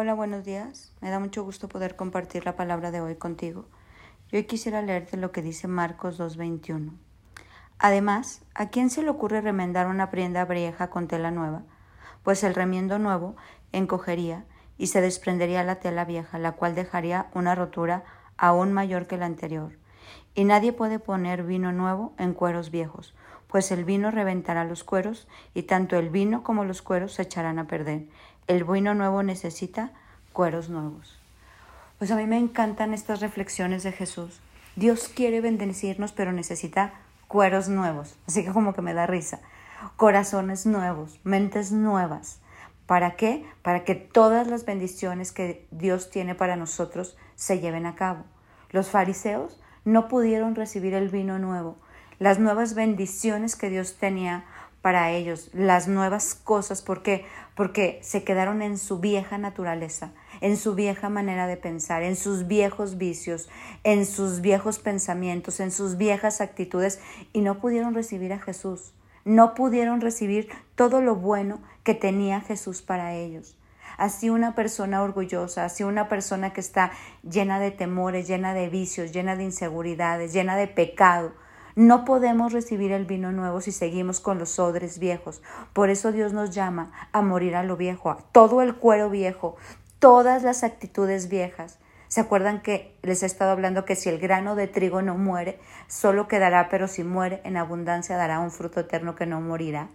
Hola, buenos días. Me da mucho gusto poder compartir la palabra de hoy contigo. Yo hoy quisiera leerte lo que dice Marcos 2.21. Además, ¿a quién se le ocurre remendar una prenda vieja con tela nueva? Pues el remiendo nuevo encogería y se desprendería la tela vieja, la cual dejaría una rotura aún mayor que la anterior. Y nadie puede poner vino nuevo en cueros viejos, pues el vino reventará los cueros, y tanto el vino como los cueros se echarán a perder. El vino nuevo necesita cueros nuevos. Pues a mí me encantan estas reflexiones de Jesús. Dios quiere bendecirnos, pero necesita cueros nuevos. Así que como que me da risa. Corazones nuevos, mentes nuevas. ¿Para qué? Para que todas las bendiciones que Dios tiene para nosotros se lleven a cabo. Los fariseos no pudieron recibir el vino nuevo, las nuevas bendiciones que Dios tenía para ellos, las nuevas cosas. ¿Por qué? Porque se quedaron en su vieja naturaleza, en su vieja manera de pensar, en sus viejos vicios, en sus viejos pensamientos, en sus viejas actitudes y no pudieron recibir a Jesús. No pudieron recibir todo lo bueno que tenía Jesús para ellos. Así una persona orgullosa, así una persona que está llena de temores, llena de vicios, llena de inseguridades, llena de pecado, no podemos recibir el vino nuevo si seguimos con los odres viejos. Por eso Dios nos llama a morir a lo viejo, a todo el cuero viejo, todas las actitudes viejas. ¿Se acuerdan que les he estado hablando que si el grano de trigo no muere, solo quedará, pero si muere en abundancia dará un fruto eterno que no morirá?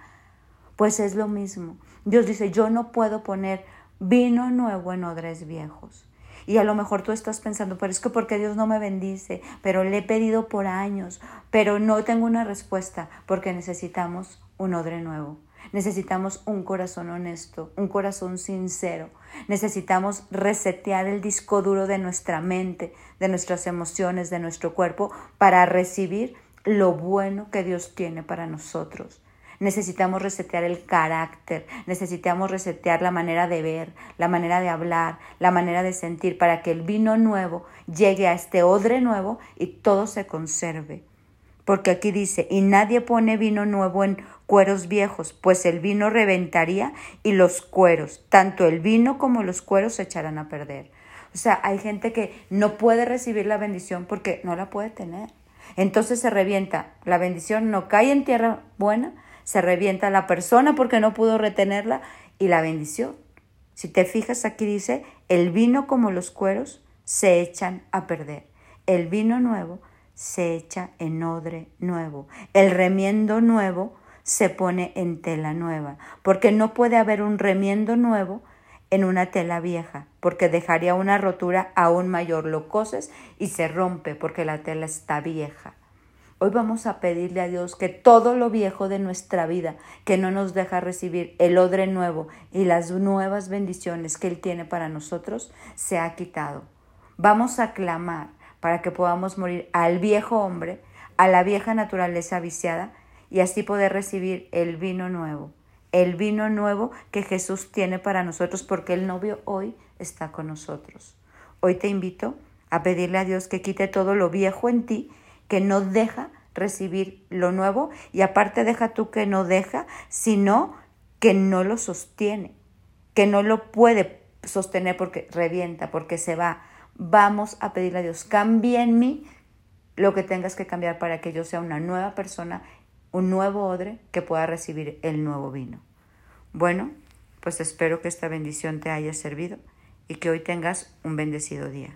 Pues es lo mismo. Dios dice, yo no puedo poner vino nuevo en odres viejos. Y a lo mejor tú estás pensando, pero es que porque Dios no me bendice, pero le he pedido por años, pero no tengo una respuesta, porque necesitamos un odre nuevo. Necesitamos un corazón honesto, un corazón sincero. Necesitamos resetear el disco duro de nuestra mente, de nuestras emociones, de nuestro cuerpo, para recibir lo bueno que Dios tiene para nosotros. Necesitamos resetear el carácter, necesitamos resetear la manera de ver, la manera de hablar, la manera de sentir, para que el vino nuevo llegue a este odre nuevo y todo se conserve. Porque aquí dice, y nadie pone vino nuevo en cueros viejos, pues el vino reventaría y los cueros, tanto el vino como los cueros se echarán a perder. O sea, hay gente que no puede recibir la bendición porque no la puede tener. Entonces se revienta, la bendición no cae en tierra buena, se revienta la persona porque no pudo retenerla y la bendición. Si te fijas aquí dice, el vino como los cueros se echan a perder. El vino nuevo se echa en odre nuevo. El remiendo nuevo se pone en tela nueva, porque no puede haber un remiendo nuevo en una tela vieja, porque dejaría una rotura aún mayor. Lo coses y se rompe porque la tela está vieja. Hoy vamos a pedirle a Dios que todo lo viejo de nuestra vida, que no nos deja recibir el odre nuevo y las nuevas bendiciones que Él tiene para nosotros, se ha quitado. Vamos a clamar para que podamos morir al viejo hombre, a la vieja naturaleza viciada y así poder recibir el vino nuevo, el vino nuevo que Jesús tiene para nosotros porque el novio hoy está con nosotros. Hoy te invito a pedirle a Dios que quite todo lo viejo en ti que no deja recibir lo nuevo y aparte deja tú que no deja, sino que no lo sostiene, que no lo puede sostener porque revienta, porque se va. Vamos a pedirle a Dios, cambie en mí lo que tengas que cambiar para que yo sea una nueva persona, un nuevo odre que pueda recibir el nuevo vino. Bueno, pues espero que esta bendición te haya servido y que hoy tengas un bendecido día.